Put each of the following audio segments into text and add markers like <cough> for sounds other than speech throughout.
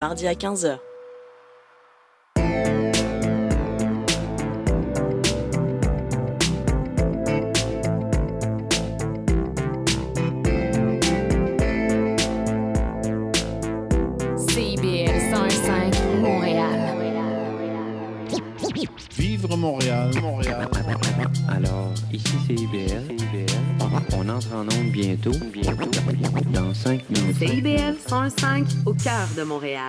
mardi à 15h. CIBL 105 Montréal. Vivre Montréal, Montréal. Alors, ici c'est IBL. On entre en onde bientôt. Bientôt. Dans 5 minutes. CIBL 105 au cœur de Montréal.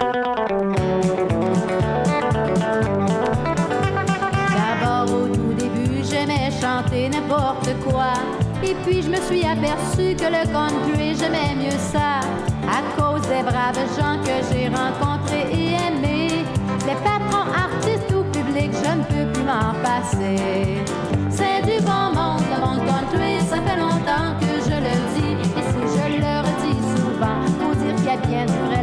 D'abord au tout début, j'aimais chanter n'importe quoi. Et puis je me suis aperçu que le country, j'aimais mieux ça. À cause des braves gens que j'ai rencontrés et aimés. Les patrons, artistes ou publics, je ne peux plus m'en passer. C'est du bon monde, le monde country, ça fait longtemps que je le faut dire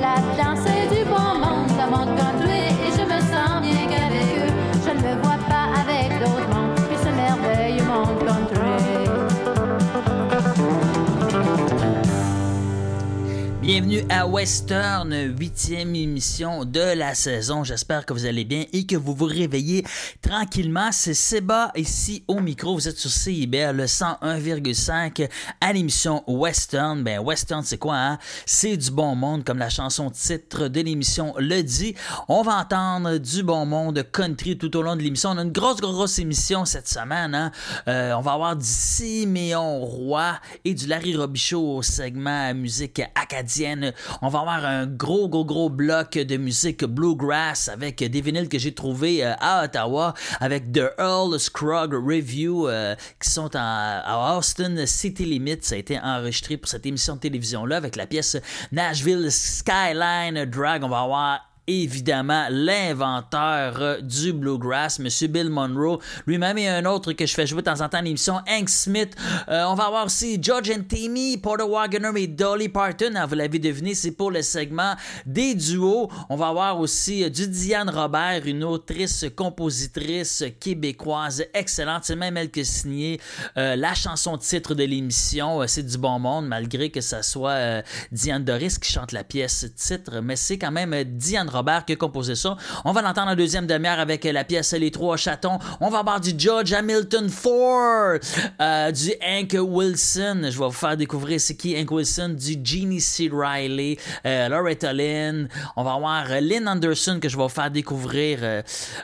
Bienvenue à Western, huitième émission de la saison. J'espère que vous allez bien et que vous vous réveillez tranquillement. C'est Seba ici au micro. Vous êtes sur CIBR, le 101,5 à l'émission Western. Ben, Western, c'est quoi, hein? C'est du bon monde, comme la chanson titre de l'émission le dit. On va entendre du bon monde country tout au long de l'émission. On a une grosse, grosse émission cette semaine, hein? Euh, on va avoir du Siméon Roy et du Larry Robichaud au segment musique acadienne. On va avoir un gros, gros, gros bloc de musique bluegrass avec des vinyles que j'ai trouvés euh, à Ottawa avec The Earl Scruggs Review euh, qui sont à Austin City Limits. Ça a été enregistré pour cette émission de télévision-là avec la pièce Nashville Skyline Drag. On va avoir évidemment l'inventeur euh, du bluegrass, Monsieur Bill Monroe, lui-même et un autre que je fais jouer de temps en temps à l'émission, Hank Smith. Euh, on va avoir aussi George and Tammy, Porter Wagoner et Dolly Parton. Ah, vous l'avez deviné, c'est pour le segment des duos. On va avoir aussi euh, du Diane Robert, une autrice, compositrice québécoise excellente. C'est même elle qui a signé la chanson titre de l'émission. C'est du bon monde, malgré que ça soit Diane Doris qui chante la pièce titre, mais c'est quand même Diane Robert qui a composé ça. On va l'entendre en deuxième demi-heure avec euh, la pièce Les Trois Chatons. On va avoir du George Hamilton 4, euh, du Hank Wilson. Je vais vous faire découvrir c'est qui Hank Wilson, du Jeannie C. Riley, euh, Loretta Lynn. On va avoir Lynn Anderson que je vais vous faire découvrir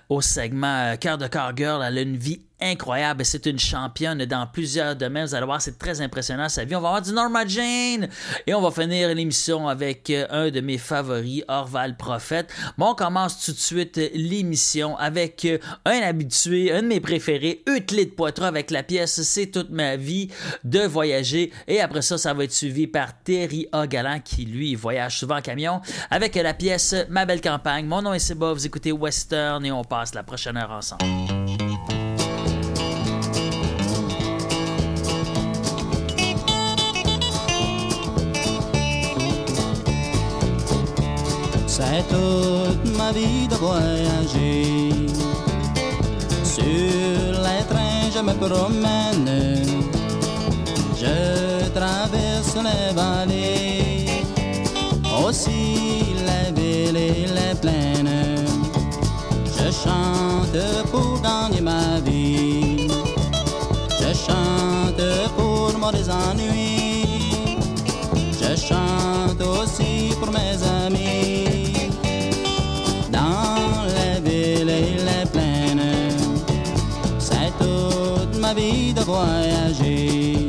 au segment Cœur de Car Girl. Elle a une vie incroyable. C'est une championne dans plusieurs domaines. Vous allez voir, c'est très impressionnant sa vie. On va avoir du Norma Jane. Et on va finir l'émission avec euh, un de mes favoris, Orval Prophète. Bon, on commence tout de suite l'émission avec euh, un habitué, un de mes préférés, Euclide Poitras avec la pièce C'est toute ma vie de voyager. Et après ça, ça va être suivi par Terry A. Qui, lui, voyage souvent en camion avec la pièce Ma belle campagne. Mon nom est Seba, vous écoutez Western et on passe la prochaine heure ensemble. C'est toute ma vie de voyager. Sur les trains, je me promène. Je traverse les vallées, aussi les villes et les plaines. Je chante pour gagner ma vie. Je chante pour des voyager.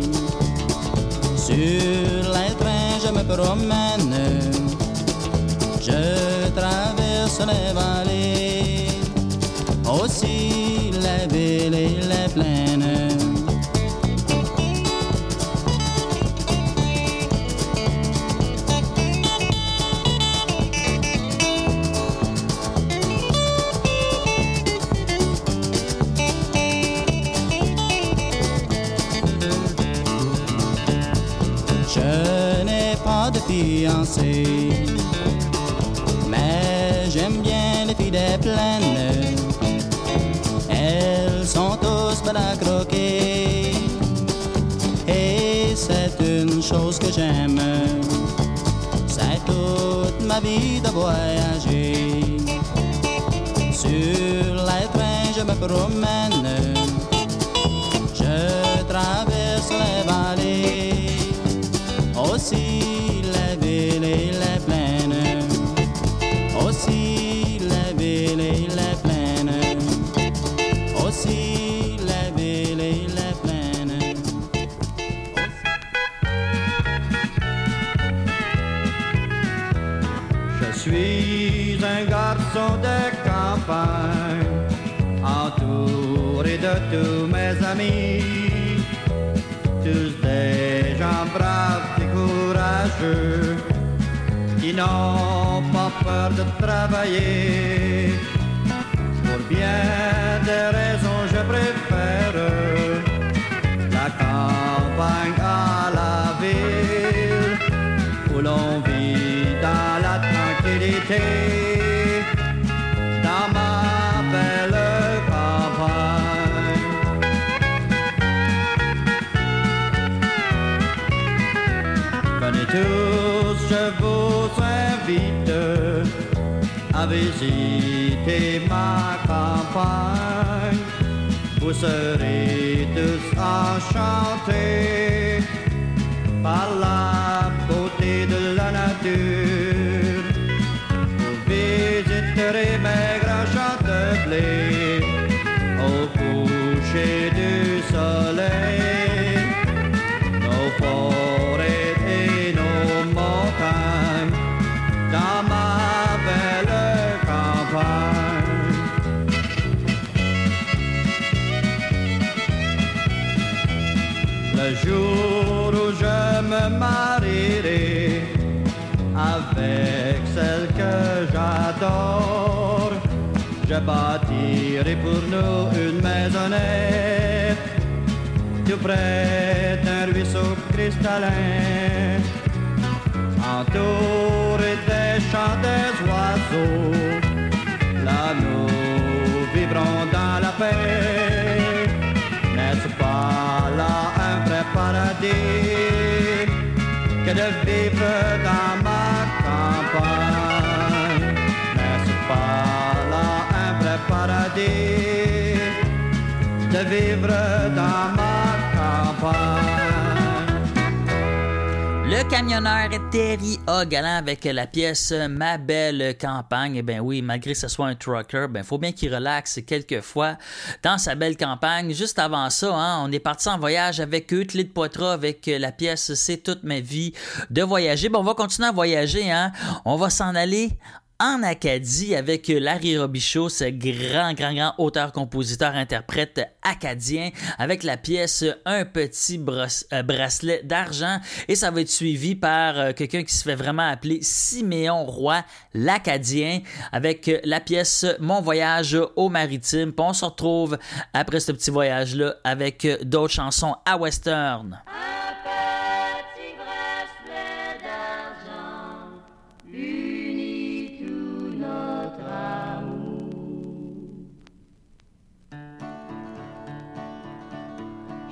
Sur les trains, je me promène. Je traverse les vallées, aussi les villes et les plaines. Ma vie de voyager. Sur les trains, je me promène. De tous mes amis, tous des gens braves et courageux, qui n'ont pas peur de travailler. Pour bien des raisons, je préfère à visiter ma campagne. Vous serez tous enchantés par la beauté de la nature. Vous visiterez mes grands champs de blé au coucher j'adore, je bâtirai pour nous une maisonnette tout près d'un ruisseau cristallin, entouré des chants des oiseaux. Là nous vivrons dans la paix. N'est-ce pas là un vrai paradis? Que de vivre dans de vivre dans ma campagne? Le camionneur Terry A. Galant avec la pièce Ma belle campagne. Eh bien oui, malgré que ce soit un trucker, ben faut bien qu'il relaxe quelquefois dans sa belle campagne. Juste avant ça, hein, on est parti en voyage avec eux, de Poitras, avec la pièce C'est toute ma vie de voyager. Bon, on va continuer à voyager. Hein. On va s'en aller en Acadie avec Larry Robichaud, ce grand, grand, grand auteur, compositeur, interprète acadien, avec la pièce Un petit euh, bracelet d'argent. Et ça va être suivi par euh, quelqu'un qui se fait vraiment appeler Siméon Roy, l'Acadien, avec euh, la pièce Mon voyage au maritime. Puis on se retrouve après ce petit voyage-là avec d'autres chansons à western.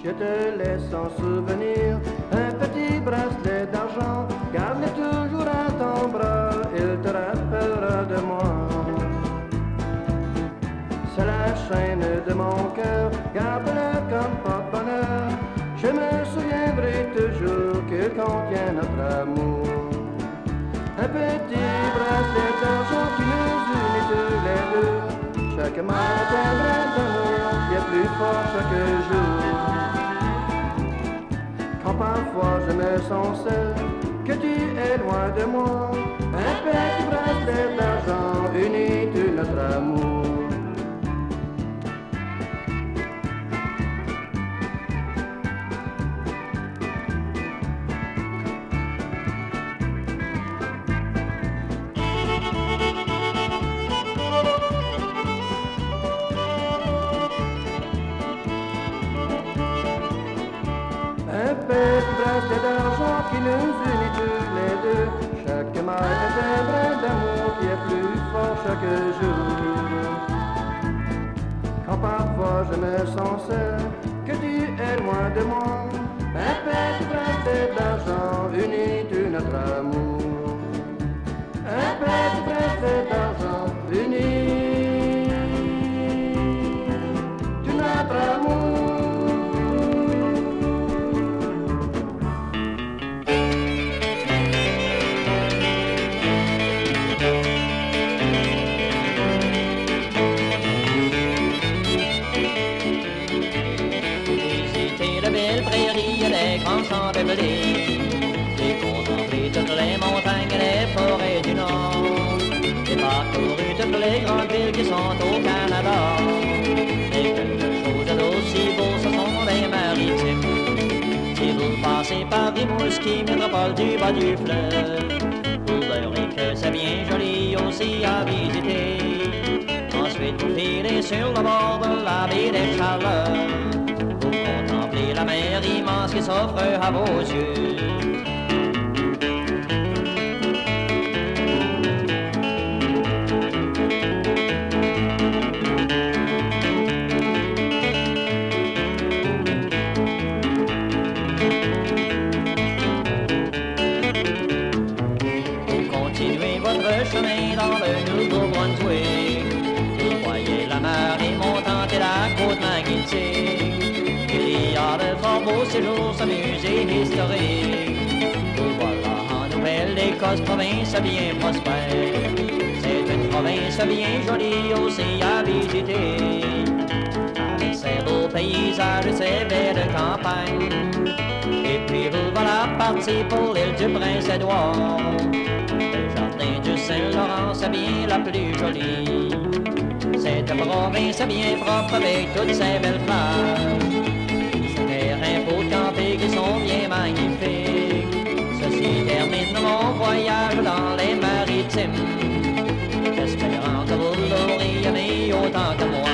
Je te laisse en souvenir un petit bracelet d'argent. Garde-le toujours à ton bras, il te rappellera de moi. C'est la chaîne de mon cœur, garde-le comme porte-bonheur. Je me souviendrai toujours qu'il contient notre amour. Un petit bracelet d'argent qui nous unit tous les deux. Chaque matin, est plus fort chaque jour. Parfois je me sens seul, que tu es loin de moi, un petit bracelet d'argent unit tout notre amour. Chaque jour. Quand parfois je me sens seul, que tu es loin de moi, un petit bracelet d'argent unit tout notre amour. Un préfères d'argent les grandes villes qui sont au Canada. Et quelque chose d'aussi beau, ce sont les maritimes. Si vous passez par Rimouski, métropole du bas du fleuve, vous verrez que c'est bien joli aussi à visiter. Ensuite, vous filez sur le bord de la baie des Chaleurs. Vous contemplez la mer immense qui s'offre à vos yeux. Beaux séjours, ce musée historique. Vous voilà en Nouvelle-Écosse, province bien prospère. C'est une province bien jolie aussi à visiter. Avec ses beaux paysages ses belles campagnes. Et puis vous voilà parti pour l'île du Prince-Édouard. Le jardin du Saint-Laurent, c'est bien la plus jolie. Cette province bien propre avec toutes ses belles plages. Pour camper qui sont bien magnifiques. Ceci termine mon voyage dans les maritimes. Espérant que vous l'aurez aimé autant que moi.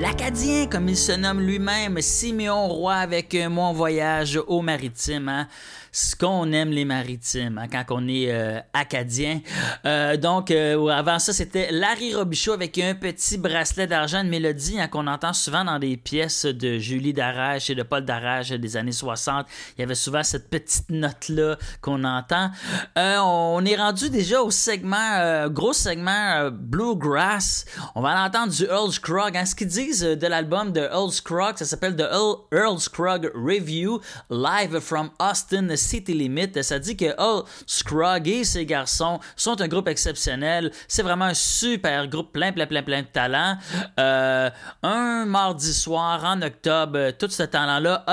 L'Acadien, comme il se nomme lui-même, Siméon Roy avec Mon voyage au maritime. hein. Ce qu'on aime les maritimes hein, quand on est euh, acadien. Euh, donc, euh, avant ça, c'était Larry Robichaud avec un petit bracelet d'argent, une mélodie hein, qu'on entend souvent dans des pièces de Julie Darage et de Paul Darage des années 60. Il y avait souvent cette petite note-là qu'on entend. On est rendu déjà au segment, gros segment Bluegrass. On va en entendre du Earl Scruggs. Hein. Ce qu'ils disent de l'album de Earl Scruggs, ça s'appelle The Earl, Earl Scruggs Review, live from Austin City Limit. Ça dit que Earl Scruggs et ses garçons sont un groupe exceptionnel. C'est vraiment un super groupe, plein, plein, plein, plein de talent. Euh, un mardi soir en octobre, tout ce talent-là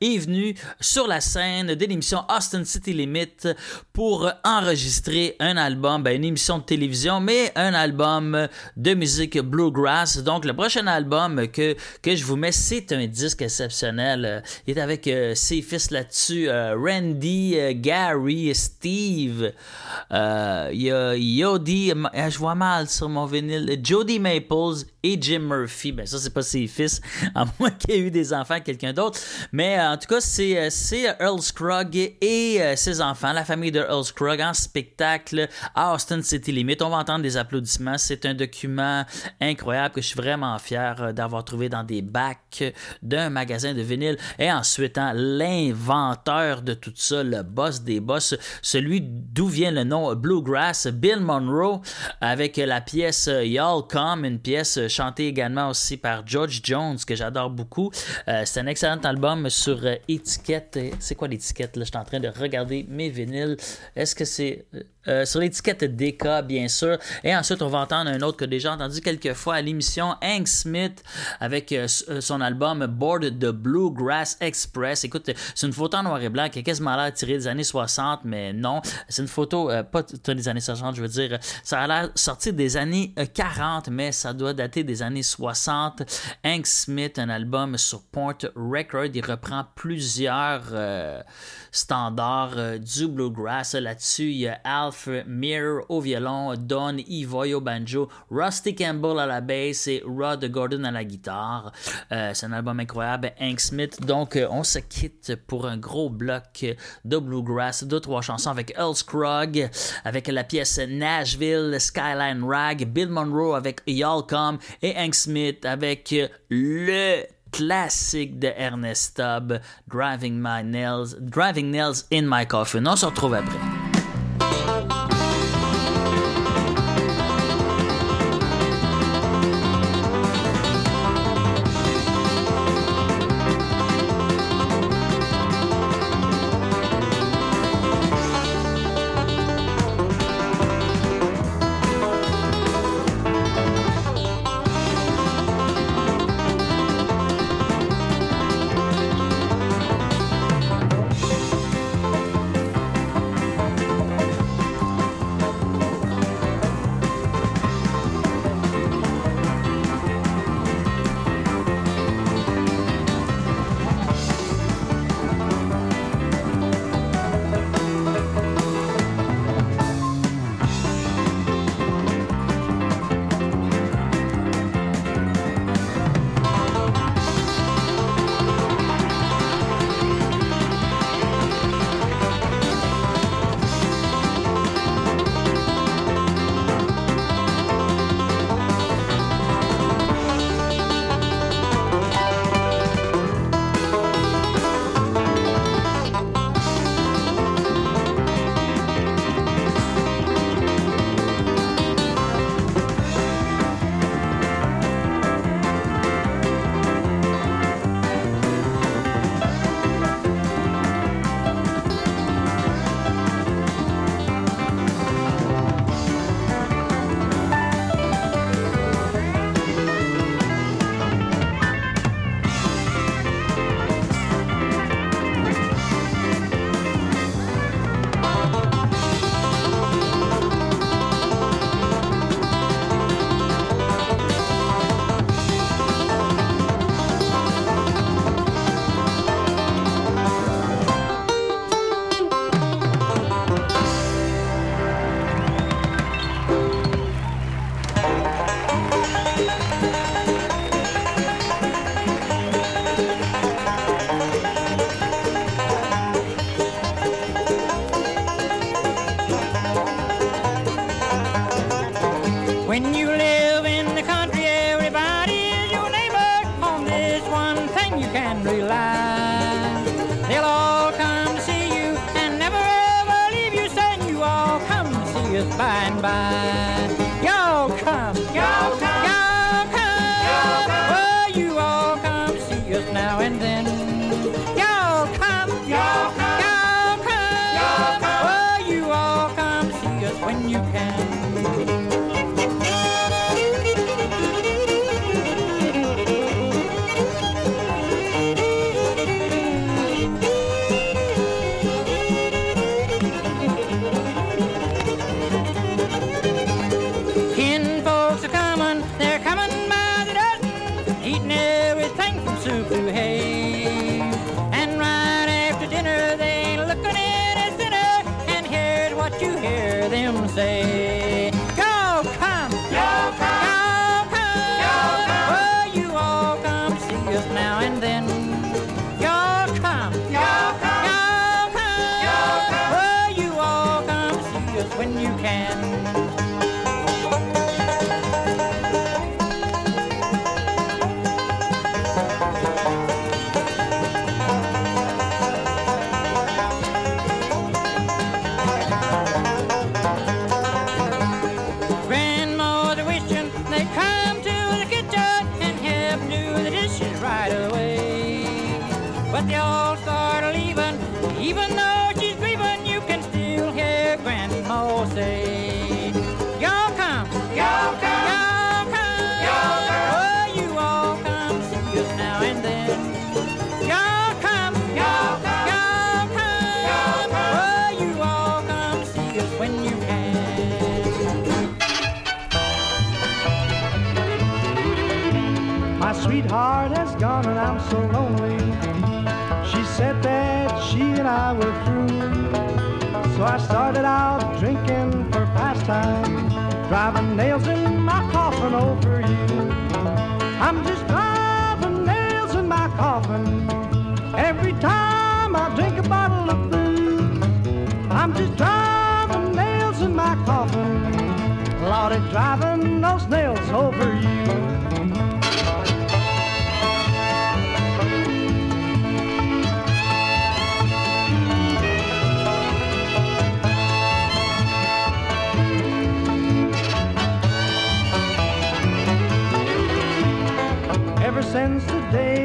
est venu sur la scène de l'émission Austin City Limit pour enregistrer un album, ben, une émission de télévision, mais un album de musique bluegrass. Donc, le prochain album que, que je vous mets, c'est un disque exceptionnel. Il est avec euh, ses fils là-dessus, euh, Randy, euh, Gary, Steve. Euh, Il y a Yodi, euh, je vois mal sur mon vinyle, Jody Maples et Jim Murphy. Ben, ça, c'est pas ses fils, <laughs> à moins qu'il y ait eu des enfants, quelqu'un d'autre. Mais euh, en tout cas, c'est euh, Earl Scruggs et euh, ses enfants, la famille de Earl Scruggs en spectacle à Austin City Limit. On va entendre des applaudissements. C'est un document incroyable que je suis vraiment fier euh, d'avoir trouvé dans des bacs d'un magasin de vinyle. Et ensuite, hein, l'inventeur de tout ça, le boss des boss, celui d'où vient le nom Bluegrass, Bill Monroe, avec la pièce euh, Y'all Come, une pièce euh, chantée également aussi par George Jones, que j'adore beaucoup. Euh, c'est un excellent album sur euh, étiquette. C'est quoi l'étiquette? Là, je suis en train de regarder mes vinyles. Est-ce que c'est... euh, sur l'étiquette DK, bien sûr. Et ensuite, on va entendre un autre que déjà entendu quelques fois à l'émission, Hank Smith, avec euh, euh, son album Board the Bluegrass Express. Écoute, c'est une photo en noir et blanc qui a quasiment l'air tirée des années 60, mais non. C'est une photo, pas des années 60, je veux dire. Ça a l'air sorti des années euh, 40, mais ça doit dater des années 60. Hank Smith, un album sur Point Record. Il reprend plusieurs standards euh, du bluegrass. Là-dessus, il y a Alf Mir au violon, Don Ivoy au banjo, Rusty Campbell à la basse et Rod Gordon à la guitare. Euh, c'est un album incroyable. Hank Smith. Donc, euh, on se quitte pour un gros bloc de bluegrass, deux, trois chansons avec Earl Scruggs, avec la pièce Nashville, Skyline Rag, Bill Monroe avec Y'all Come et Hank Smith avec le classique de Ernest Tubb, Driving My Nails, Driving Nails in My Coffin. On se retrouve après.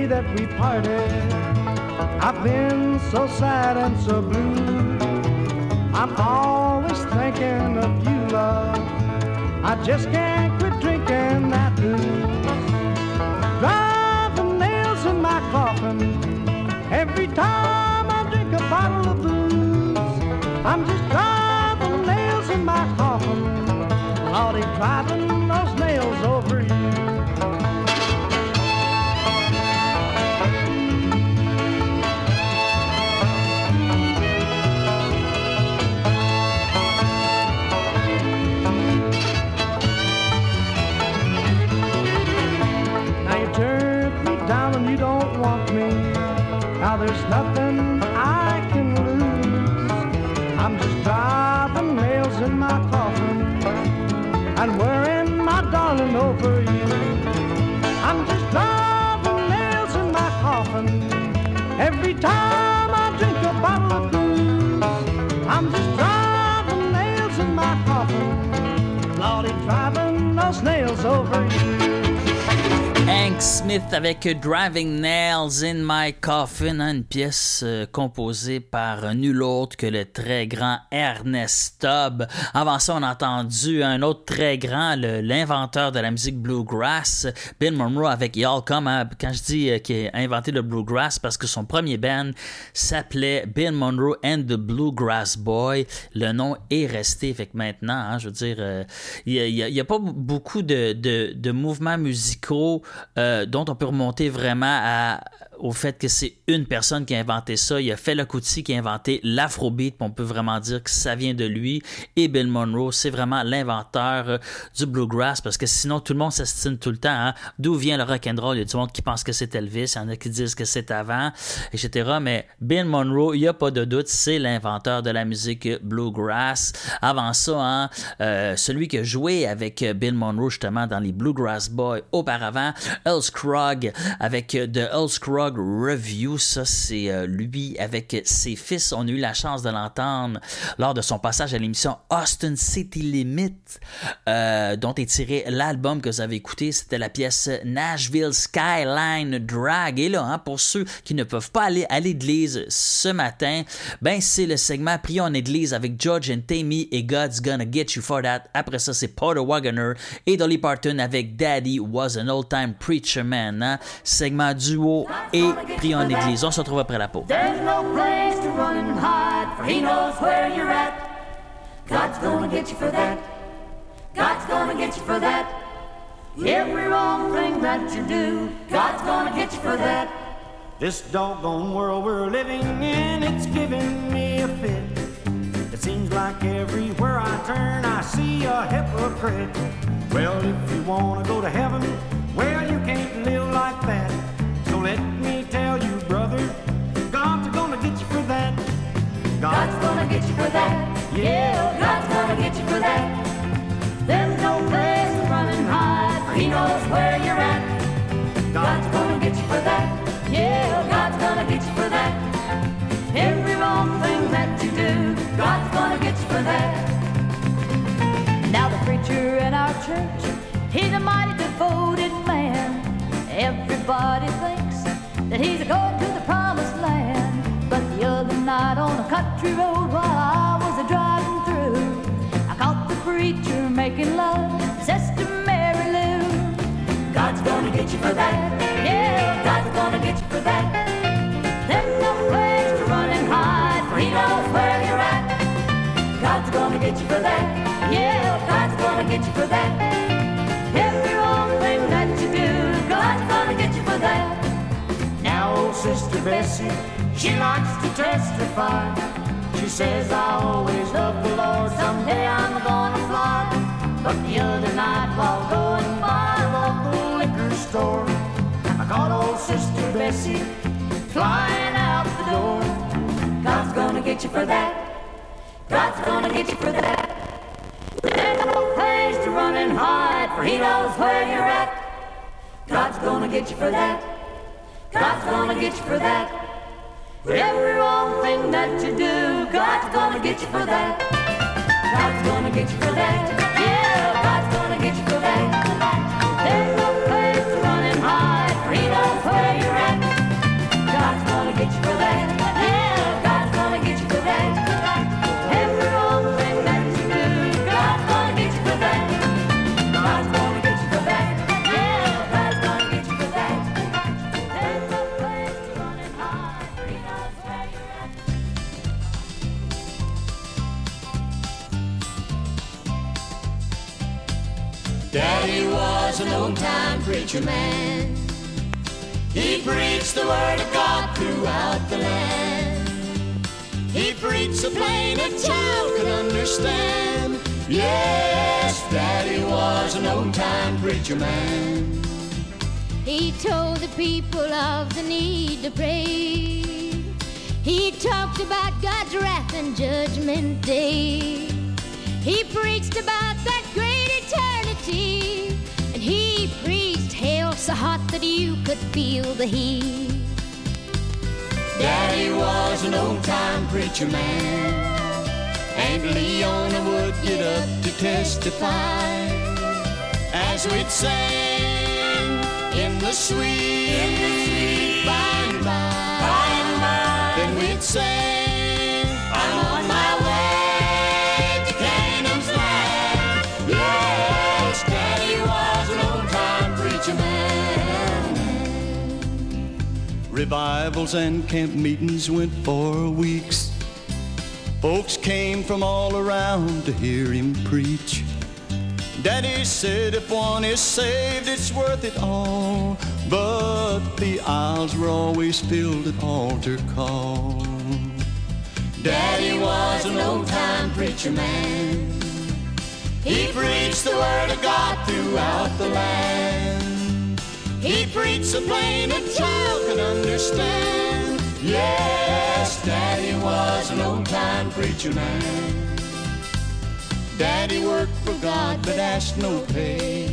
That we parted. I've been so sad and so blue. I'm always thinking of you, love. I just can't quit drinking that booze. Driving nails in my coffin every time I drink a bottle of booze. I'm just driving nails in my coffin. Lordy, driving Avec Driving Nails in My Coffin, une pièce euh, composée par nul autre que le très grand Ernest Stubb. Avant ça, on a entendu un autre très grand, l'inventeur de la musique bluegrass, Bill Monroe avec Y'all Come. Quand je dis euh, qu'il a inventé le bluegrass, parce que son premier band s'appelait Bill Monroe and the Bluegrass Boy. Le nom est resté. Fait que maintenant, hein, je veux dire, euh, il n'y a, pas beaucoup de, de- mouvements musicaux euh, dont on peut remonter vraiment à- au fait que c'est une personne qui a inventé ça. Il y a Fela Kuti qui a inventé l'afrobeat, on peut vraiment dire que ça vient de lui. Et Bill Monroe, c'est vraiment l'inventeur euh, du bluegrass, parce que sinon tout le monde s'estime tout le temps. hein. D'où vient le rock'n'roll? Il y a du monde qui pense que c'est Elvis, il y en a qui disent que c'est avant, etc. Mais Bill Monroe, il n'y a pas de doute, c'est l'inventeur de la musique bluegrass. Avant ça, hein, euh, celui qui a joué avec Bill Monroe justement dans les Bluegrass Boys auparavant, Earl Scruggs avec The Earl Review. Ça, c'est euh, lui avec ses fils. On a eu la chance de l'entendre lors de son passage à l'émission Austin City Limit, euh, dont est tiré l'album que vous avez écouté. C'était la pièce Nashville Skyline Drag. Et là, hein, pour ceux qui ne peuvent pas aller à l'église ce matin, ben c'est le segment Prions en église avec George and Tammy et God's Gonna Get You For That. Après ça, c'est Porter Wagoner et Dolly Parton avec Daddy Was an Old Time Preacher Man. hein. Segment duo Prions en église. On se retrouve après la pause. There's no place to run and hide, for he knows where you're at. God's gonna get you for that. God's gonna get you for that. Every wrong thing that you do, God's gonna get you for that. This doggone world we're living in, it's giving me a fit. It seems like everywhere I turn, I see a hypocrite. Well, if you wanna go to heaven, well, you can't live like that. So let God's gonna get you for that. Yeah, God's gonna get you for that. There's no place to run and hide, he knows where you're at. God's gonna get you for that. Yeah, God's gonna get you for that. Every wrong thing that you do, God's gonna get you for that. Now the preacher in our church, he's a mighty devoted man. Everybody thinks that he's going to the promised night on a country road while I was a driving through, I caught the preacher making love to Sister Mary Lou. God's gonna get you for that. Yeah, God's gonna get you for that. There's no place to run and hide, he knows where you're at. God's gonna get you for that. Yeah, God's gonna get you for that. Every wrong thing that you do, God's gonna get you for that. Now, old Sister Bessie, she likes to testify. She says, I always love the Lord, someday I'm gonna fly. But the other night while going by a local liquor store, I caught old Sister Bessie flying out the door. God's gonna get you for that. God's gonna get you for that. There's no place to run and hide, for he knows where you're at. God's gonna get you for that. God's gonna get you for that. Every wrong thing that you do, God's gonna get you for that. God's gonna get you for that. Was an old time preacher man. He preached the word of God throughout the land. He preached so plain a child could understand. Yes, Daddy was an old time preacher man. He told the people of the need to pray. He talked about God's wrath and judgment day. He preached about that great eternity. He preached hell so hot that you could feel the heat. Daddy was an old time preacher man. And Leona would get up to testify as we'd sing in the sweet, in the sweet by and by, by and by. Then we'd sing, Revivals and camp meetings went for weeks. Folks came from all around to hear him preach. Daddy said if one is saved, it's worth it all. But the aisles were always filled at altar call. Daddy was an old time preacher man. He preached the word of God throughout the land. He preached so plain a child could understand. Yes, Daddy was an old time preacher man. Daddy worked for God but asked no pay.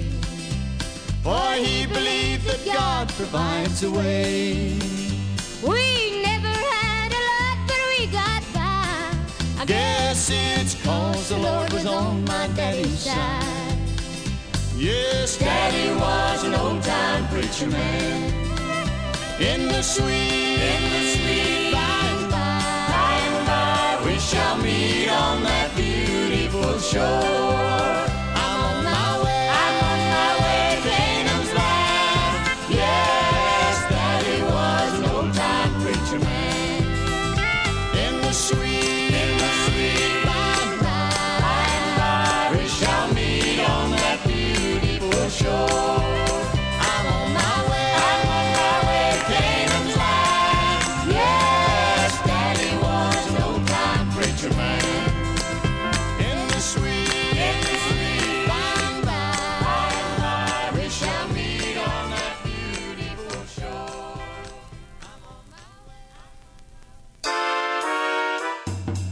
For he believed that God provides a way. We never had a lot, but we got by. I guess it's cause the Lord was on my daddy's side. Yes, Daddy was an old time preacher man. In the sweet, in the sweet by and by, by and by, we shall meet on that beautiful shore.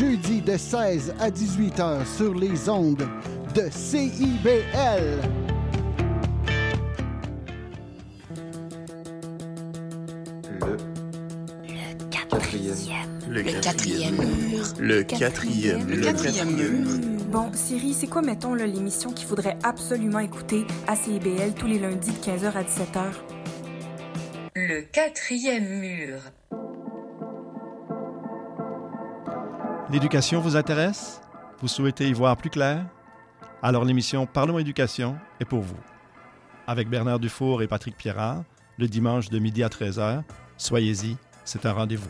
Jeudis de 16 à 18 heures sur les ondes de CIBL. Le Le quatrième mur. Le quatrième. Le quatrième mur. Bon, Siri, c'est quoi, mettons, là, l'émission qu'il faudrait absolument écouter à CIBL tous les lundis de 15h à 17h? Le quatrième mur. L'éducation vous intéresse? Vous souhaitez y voir plus clair? Alors l'émission Parlons éducation est pour vous. Avec Bernard Dufour et Patrick Pierrard, le dimanche de midi à 13h, soyez-y, c'est un rendez-vous.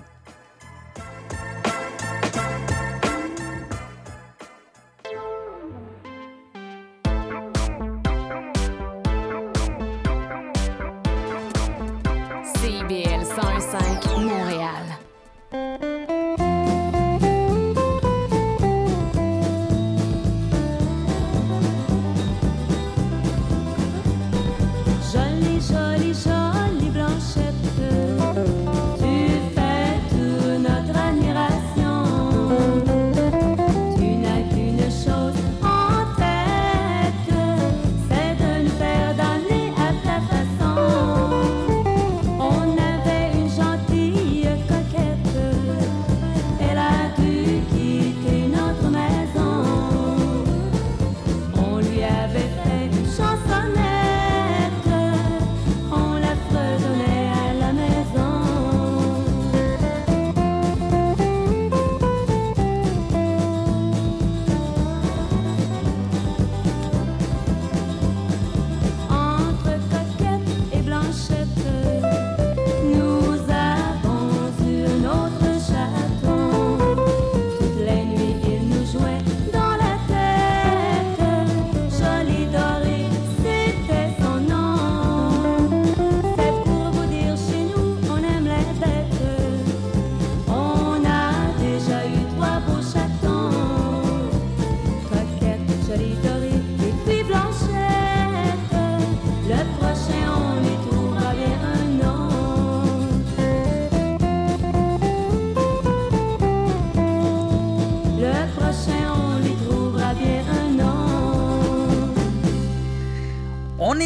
CIBL 105 Montréal.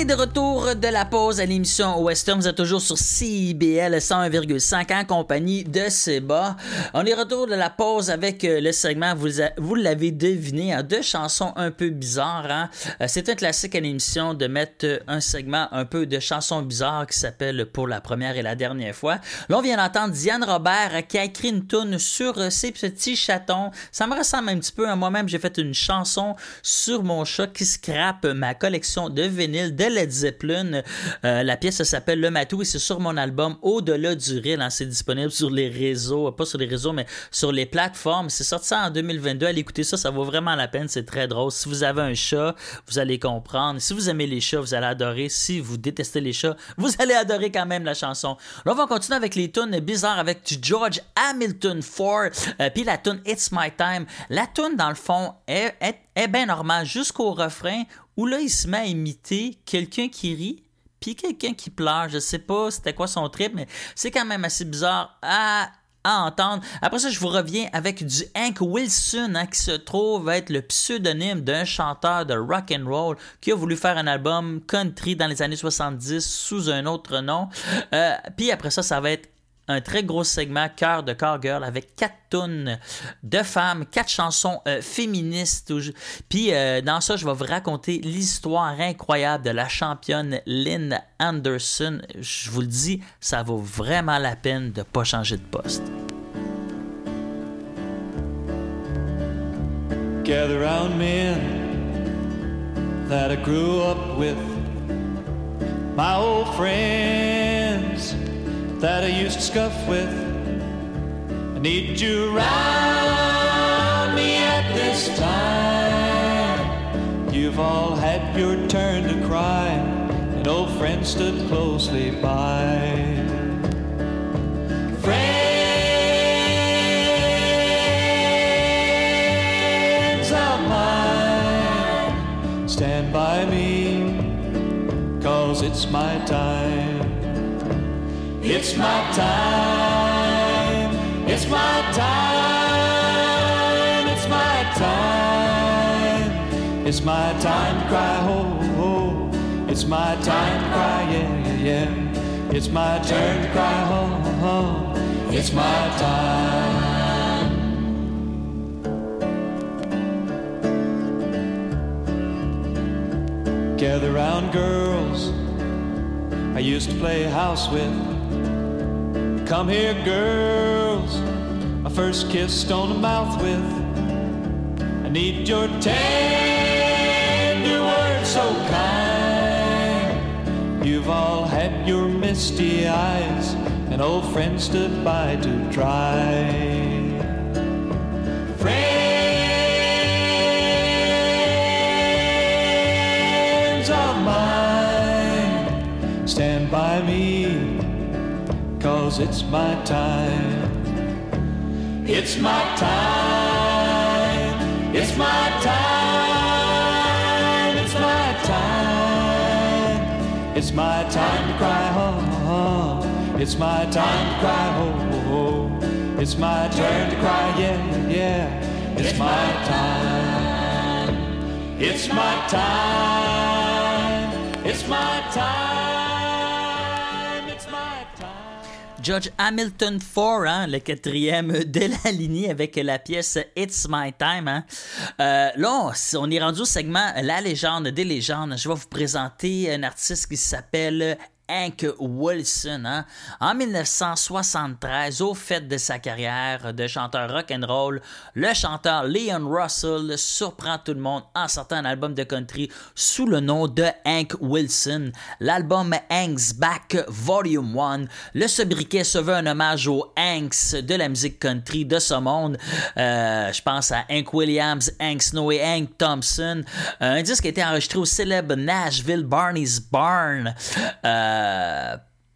De retour de la pause à l'émission Western. Vous êtes toujours sur CIBL 101,5 en compagnie de Seba. On est retour de la pause avec euh, le segment, vous, vous l'avez deviné, hein, deux chansons un peu bizarres. hein. Euh, C'est un classique à l'émission de mettre euh, un segment un peu de chansons bizarres qui s'appelle Pour la première et la dernière fois. Là, on vient d'entendre Diane Robert qui a écrit une tune sur ses petits chatons. Ça me ressemble un petit peu. hein. Moi-même, j'ai fait une chanson sur mon chat qui scrape ma collection de vinyle de Led Zeppelin. Euh, la pièce s'appelle Le Matou et c'est sur mon album Au-delà du rire. hein. C'est disponible sur les réseaux, pas sur les réseaux, mais sur les plateformes. C'est sorti ça en 2022. Allez écouter ça, ça vaut vraiment la peine. C'est très drôle. Si vous avez un chat, vous allez comprendre. Si vous aimez les chats, vous allez adorer. Si vous détestez les chats, vous <laughs> allez adorer quand même la chanson. Là, on va continuer avec les tunes bizarres avec du George Hamilton 4, euh, puis la tune It's My Time. La tune, dans le fond, est bien normale jusqu'au refrain où là, il se met à imiter quelqu'un qui rit puis quelqu'un qui pleure. Je sais pas c'était quoi son trip, mais c'est quand même assez bizarre à, entendre. Après ça, je vous reviens avec du Hank Wilson, hein, qui se trouve être le pseudonyme d'un chanteur de rock and roll qui a voulu faire un album country dans les années 70 sous un autre nom. Euh, puis après ça, ça va être un très gros segment cœur de Girl avec quatre tunes de femmes, quatre chansons euh, féministes. Puis euh, dans ça, je vais vous raconter l'histoire incroyable de la championne Lynn Anderson. Je vous le dis, ça vaut vraiment la peine de pas changer de poste. That I used to scuff with. I need you around me at this time. You've all had your turn to cry, and old friends stood closely by. Friends of mine, stand by me, cause it's my time. It's my time, it's my time, it's my time. It's my time to cry, ho, ho. It's my time to cry, yeah, yeah. It's my turn to cry, ho, ho. It's my time. Gather round girls I used to play house with. Come here, girls. I first kissed on the mouth with. I need your tender words so kind. You've all had your misty eyes, and old friends stood by to dry. Friends of mine, stand by me, cause it's my time. It's my time, it's my time, it's my time. It's my time to cry, ho, ho. It's my time to cry, ho, ho. It's my turn to cry, yeah, yeah. It's my time. It's my time. It's my time. George Hamilton 4, hein, le quatrième de la lignée avec la pièce It's My Time. hein. Euh, là, on est rendu au segment La légende des légendes. Je vais vous présenter un artiste qui s'appelle Hank Wilson. hein. En 1973, au fait de sa carrière de chanteur rock and roll, le chanteur Leon Russell surprend tout le monde en sortant un album de country sous le nom de Hank Wilson. L'album Hank's Back Volume 1. Le sobriquet se veut un hommage aux Hanks de la musique country de ce monde. Euh, je pense à Hank Williams, Hank Snow et Hank Thompson. Euh, un disque a été enregistré au célèbre Nashville Barney's Barn. Euh,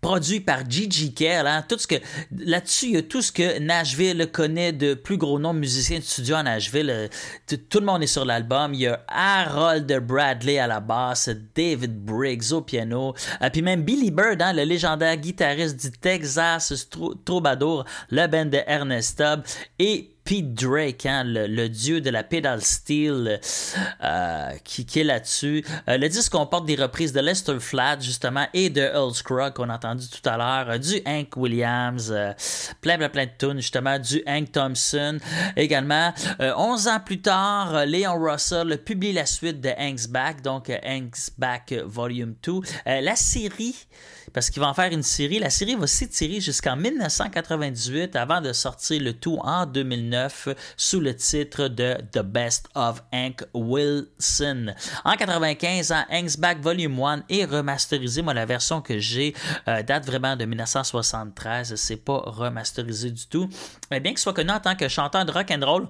produit par Gigi Kell. hein. Tout ce que là-dessus, il y a tout ce que Nashville connaît de plus gros noms musiciens de studio à Nashville. Euh, Tout le monde est sur l'album. Il y a Harold Bradley à la basse, David Briggs au piano, euh, puis même Billy Bird, hein, le légendaire guitariste du Texas Troubadour, le band de Ernest Tubb, et Pete Drake, hein, le, dieu de la pedal steel, euh, qui, est là-dessus. Euh, le disque comporte des reprises de Lester Flatt, justement, et de Earl Scruggs, qu'on a entendu tout à l'heure, euh, du Hank Williams, plein, plein, plein de tunes, justement, du Hank Thompson. Également, euh, 11 ans plus tard, Leon Russell publie la suite de Hank's Back, donc Hank's Back Volume 2. Euh, la série, parce qu'il va en faire une série, la série va s'étirer jusqu'en 1998 avant de sortir le tout en 2009 sous le titre de The Best of Hank Wilson. En 95, en Hank's Back Volume 1 est remasterisé. Moi, la version que j'ai euh, date vraiment de 1973. C'est pas remasterisé du tout. Mais bien qu'il soit connu en tant que chanteur de rock and roll,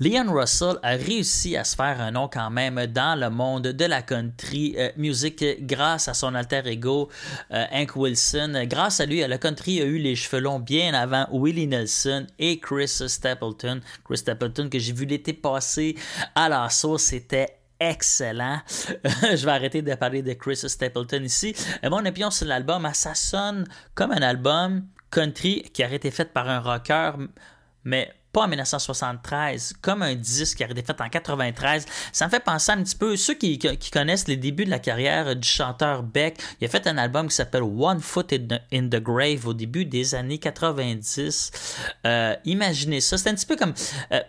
Leon Russell a réussi à se faire un nom quand même dans le monde de la country euh, music grâce à son alter ego euh, Hank Wilson. Grâce à lui, le country a eu les cheveux longs bien avant Willie Nelson et Chris Stapleton. Chris Stapleton que j'ai vu l'été passé à la sauce, c'était excellent. <laughs> je vais arrêter de parler de Chris Stapleton ici. Mon opinion sur l'album, hein, ça sonne comme un album country qui aurait été fait par un rocker, mais pas en 1973, comme un disque qui a été fait en 93. Ça me fait penser un petit peu, ceux qui, connaissent les débuts de la carrière du chanteur Beck, il a fait un album qui s'appelle One Foot in the, in the Grave au début des années 90. Euh, imaginez ça, c'est un petit peu comme... euh,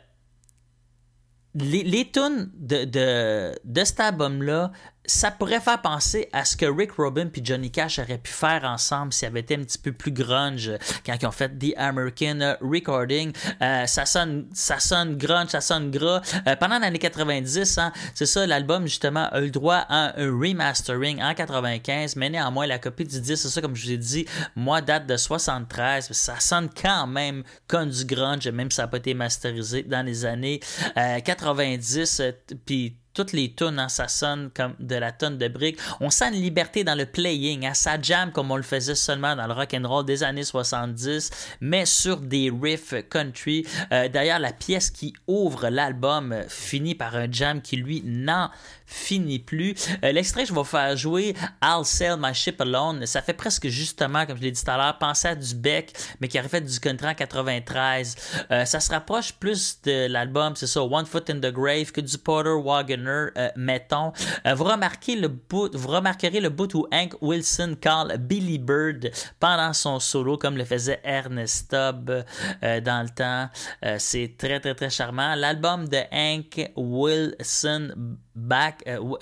les, les tunes de, de, de cet album-là, ça pourrait faire penser à ce que Rick Rubin puis Johnny Cash auraient pu faire ensemble s'ils avaient été un petit peu plus grunge quand ils ont fait The American Recording. Euh, ça sonne ça sonne grunge, ça sonne gras. Euh, pendant l'année 90, hein, c'est ça, l'album justement a eu le droit à un remastering en 95, mais néanmoins la copie du disque, c'est ça comme je vous ai dit, moi date de 73, ça sonne quand même comme du grunge, même si ça n'a pas été masterisé dans les années euh, 90, euh, puis toutes les tunes, hein, ça sonne comme de la tonne de briques. On sent une liberté dans le playing, hein, ça jam comme on le faisait seulement dans le rock and roll des années 70, mais sur des riffs country. Euh, D'ailleurs, la pièce qui ouvre l'album euh, finit par un jam qui lui n'en finit plus. Euh, L'extrait je vais faire jouer, I'll Sail My Ship Alone, ça fait presque justement, comme je l'ai dit tout à l'heure, penser à du Beck, mais qui aurait fait du country en 93. Euh, ça se rapproche plus de l'album, c'est ça, One Foot in the Grave, que du Porter Wagoner, euh, mettons. Vous, remarquez le bout, vous remarquerez le bout où Hank Wilson call Billy Bird pendant son solo, comme le faisait Ernest Tubb dans le temps. C'est très, très, très charmant. L'album de Hank Wilson Back. euh, w-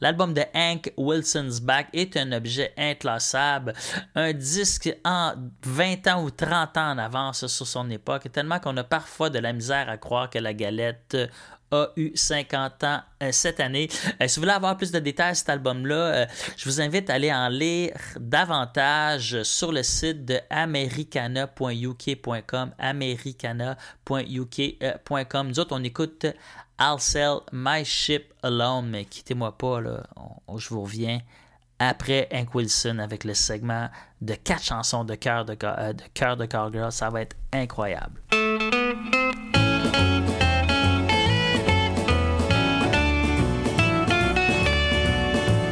L'album de Hank Wilson's Back est un objet inclassable, un disque en 20 ans ou 30 ans en avance sur son époque, tellement qu'on a parfois de la misère à croire que la galette a eu 50 ans euh, cette année. Euh, si vous voulez avoir plus de détails sur cet album-là, euh, je vous invite à aller en lire davantage sur le site de americana.uk.com, americana.uk.com. Nous autres, on écoute I'll Sell My Ship Alone, mais quittez-moi pas, là. Je vous reviens après Hank Wilson avec le segment de quatre chansons de cœur de, euh, cœur de Cowgirl. Ça va être incroyable.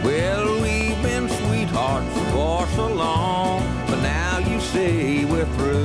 Well, we've been sweethearts for so long, but now you say we're through.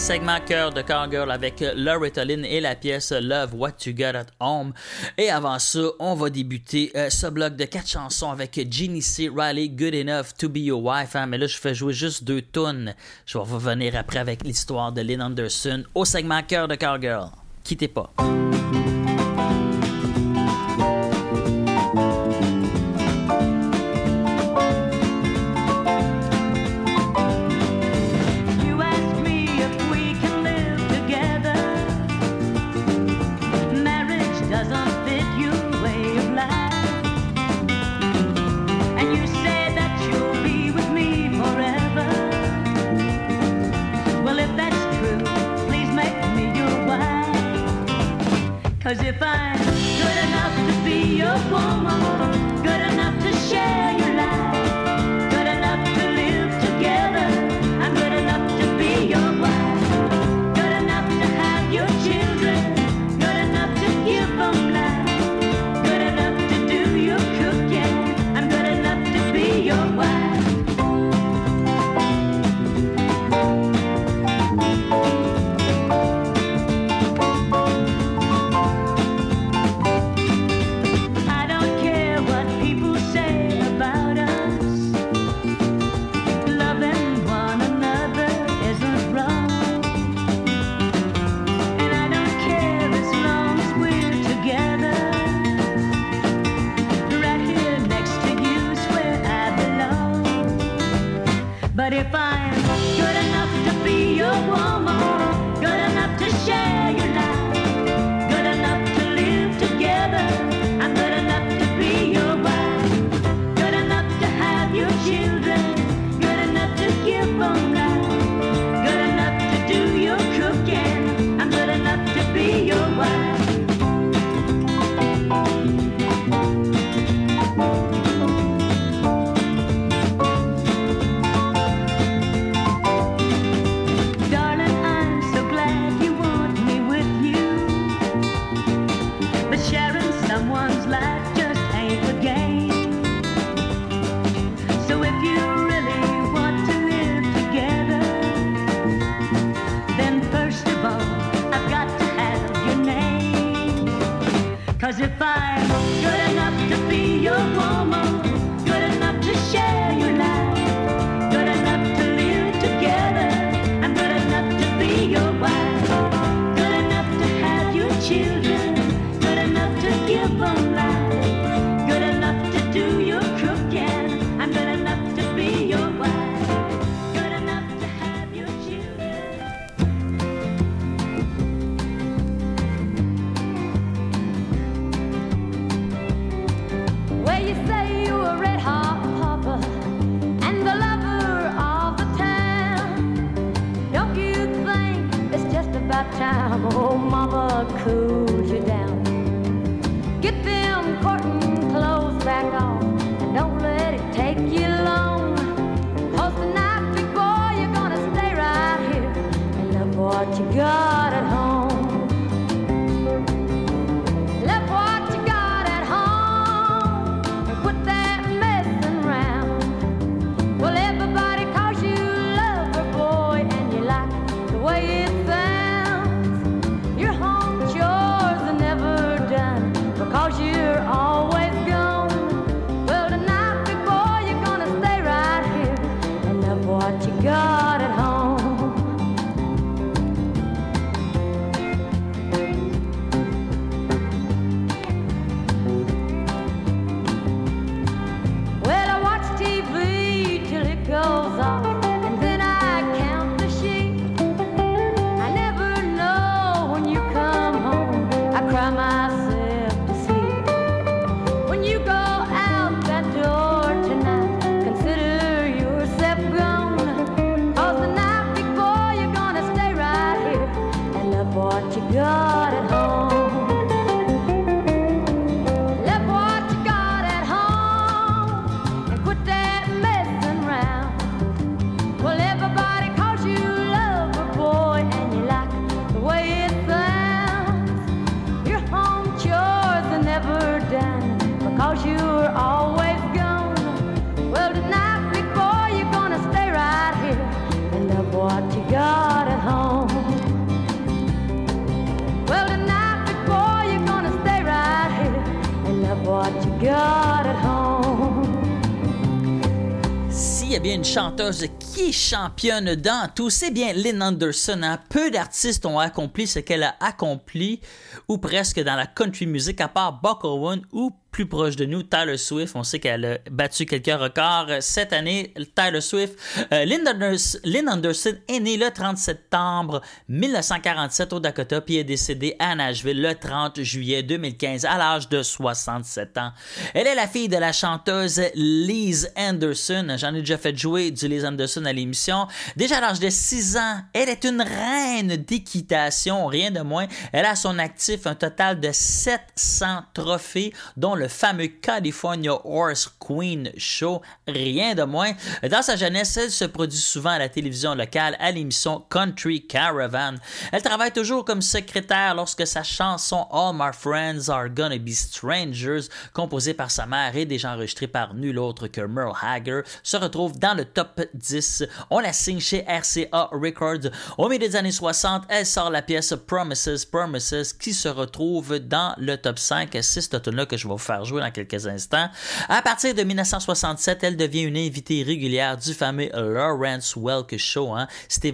segment cœur de Girl avec Loritoline et la pièce Love What You Got At Home. Et avant ça, on va débuter euh, ce bloc de quatre chansons avec Jeannie C. Riley, Good Enough to Be Your Wife. Hein. Mais là, je fais jouer juste deux tunes. Je vais revenir après avec l'histoire de Lynn Anderson au segment cœur de Girl. Quittez pas. Qui championne dans tout, c'est bien Lynn Anderson. hein. Peu d'artistes ont accompli ce qu'elle a accompli, ou presque dans la country music, à part Buck Owen ou plus proche de nous, Tyler Swift. On sait qu'elle a battu quelques records cette année. Tyler Swift. Euh, Lynn, Anderson, Lynn Anderson est née le 30 septembre 1947 au Dakota, puis est décédée à Nashville le 30 juillet 2015 à l'âge de 67 ans. Elle est la fille de la chanteuse Lise Anderson. J'en ai déjà fait jouer du Lise Anderson à l'émission. Déjà à l'âge de 6 ans, elle est une reine d'équitation, rien de moins. Elle a à son actif un total de 700 trophées, dont le fameux California Horse Queen Show, rien de moins. Dans sa jeunesse, elle se produit souvent à la télévision locale à l'émission Country Caravan. Elle travaille toujours comme secrétaire lorsque sa chanson All My Friends Are Gonna Be Strangers, composée par sa mère et déjà enregistrée par nul autre que Merle Haggard, se retrouve dans le top 10. On la signe chez RCA Records. Au milieu des années 60, elle sort la pièce Promises, Promises qui se retrouve dans le top 5. C'est cette là que je vais vous faire jouer dans quelques instants. À partir de 1967, elle devient une invitée régulière du fameux Lawrence Welk Show. Hein. C'était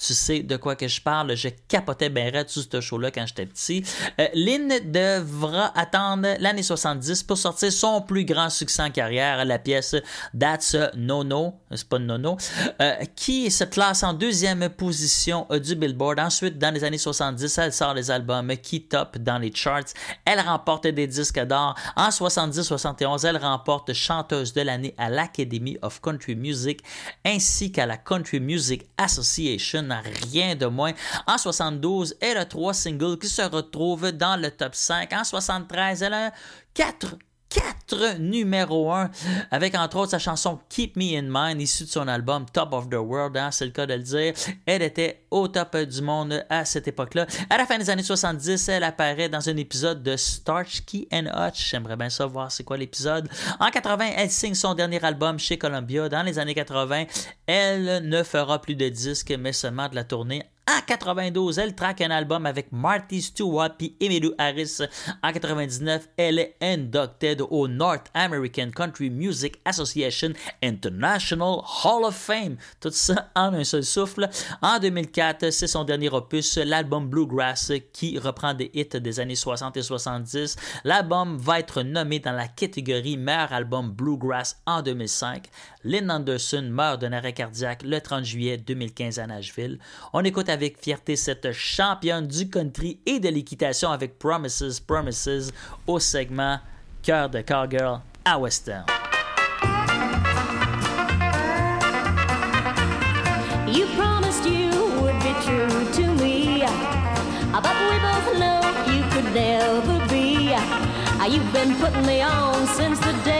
tu sais de quoi que je parle. Je capotais bien raide sur ce show-là quand j'étais petit. Euh, Lynn devra attendre l'année 70 pour sortir son plus grand succès en carrière, la pièce That's a No No, c'est pas No No, euh, qui se classe en deuxième position euh, du Billboard. Ensuite, dans les années 70, elle sort les albums qui top dans les charts. Elle remporte des disques d'or. En 70-71, elle remporte chanteuse de l'année à l'Academy of Country Music ainsi qu'à la Country Music Association, rien de moins. En 72, elle a trois singles qui se retrouvent dans le top 5. En 73, elle a quatre 4 numéro 1 avec entre autres sa chanson Keep Me in Mind issue de son album Top of the World, hein, c'est le cas de le dire. Elle était au top du monde à cette époque-là. À la fin des années 70, elle apparaît dans un épisode de Starsky and Hutch. J'aimerais bien savoir c'est quoi l'épisode. En 80, elle signe son dernier album chez Columbia. Dans les années 80, elle ne fera plus de disques mais seulement de la tournée en 92, elle traque un album avec Marty Stewart puis Emmylou Harris. En 99, elle est inducted au North American Country Music Association International Hall of Fame. Tout ça en un seul souffle. En 2004, c'est son dernier opus, l'album Bluegrass, qui reprend des hits des années 60 et 70. L'album va être nommé dans la catégorie meilleur album Bluegrass en 2005. Lynn Anderson meurt d'un arrêt cardiaque le 30 juillet 2015 à Nashville. On écoute avec fierté cette championne du country et de l'équitation avec Promises, Promises au segment Cœur de Cowgirl à Western. You've been putting me on since the day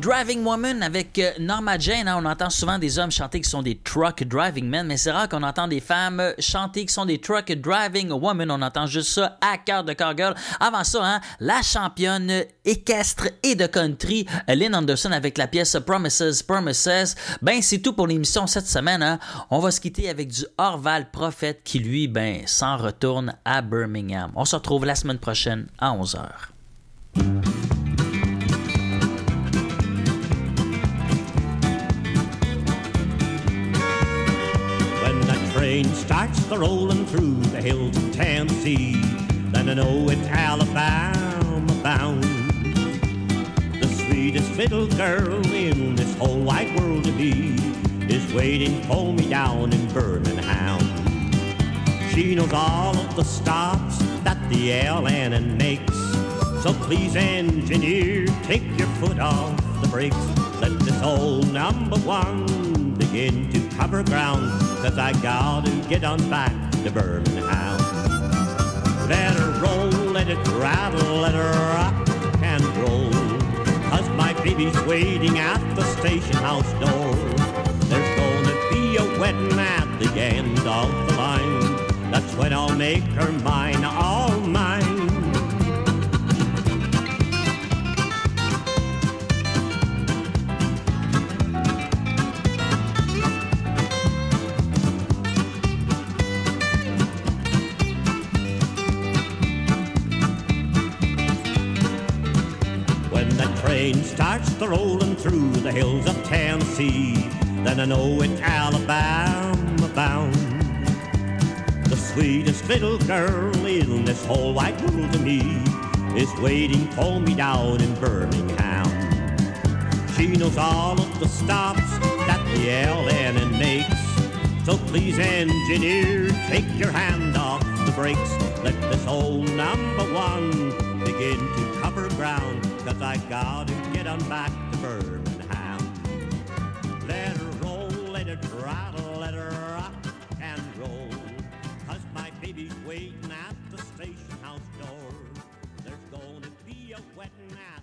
Driving Woman avec euh, Norma Jane. hein. on entend souvent des hommes chanter qui sont des Truck Driving Men, mais c'est rare qu'on entend des femmes euh, chanter qui sont des Truck Driving Women. On entend juste ça à cœur de Cargirl. Avant ça, hein, la championne équestre et de country, Lynn Anderson avec la pièce Promises, Promises. Ben, c'est tout pour l'émission cette semaine. hein. On va se quitter avec du Orval Prophète qui, lui, ben, s'en retourne à Birmingham. On se retrouve la semaine prochaine à 11h. Train starts the rolling through the hills of Tennessee, then I know it's Alabama bound. The sweetest little girl in this whole wide world to be is waiting for me down in Birmingham. She knows all of the stops that the LNN makes. So please, engineer, take your foot off the brakes. Let this old number one begin to cover ground. Cause I gotta get on back to Birmingham. Let her roll, let it rattle, let her rock and roll. Cause my baby's waiting at the station house door. There's gonna be a wedding at the end of the line. That's when I'll make her mine, the rolling through the hills of Tennessee, then I know it's Alabama bound. The sweetest little girl in this whole wide world to me is waiting for me down in Birmingham. She knows all of the stops that the LNN makes. So please, engineer, take your hand off the brakes. Let this old number one begin to cover ground. Cause I gotta get on back to Birmingham. Let her roll, let it rattle, let her rock and roll. Cause my baby's waiting at the station house door. There's gonna be a wedding at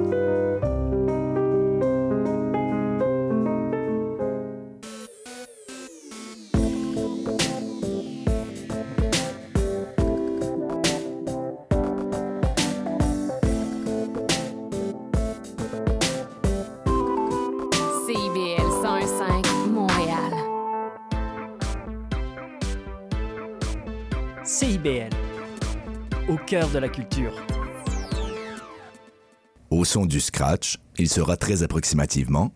De la culture. Au son du scratch, il sera très approximativement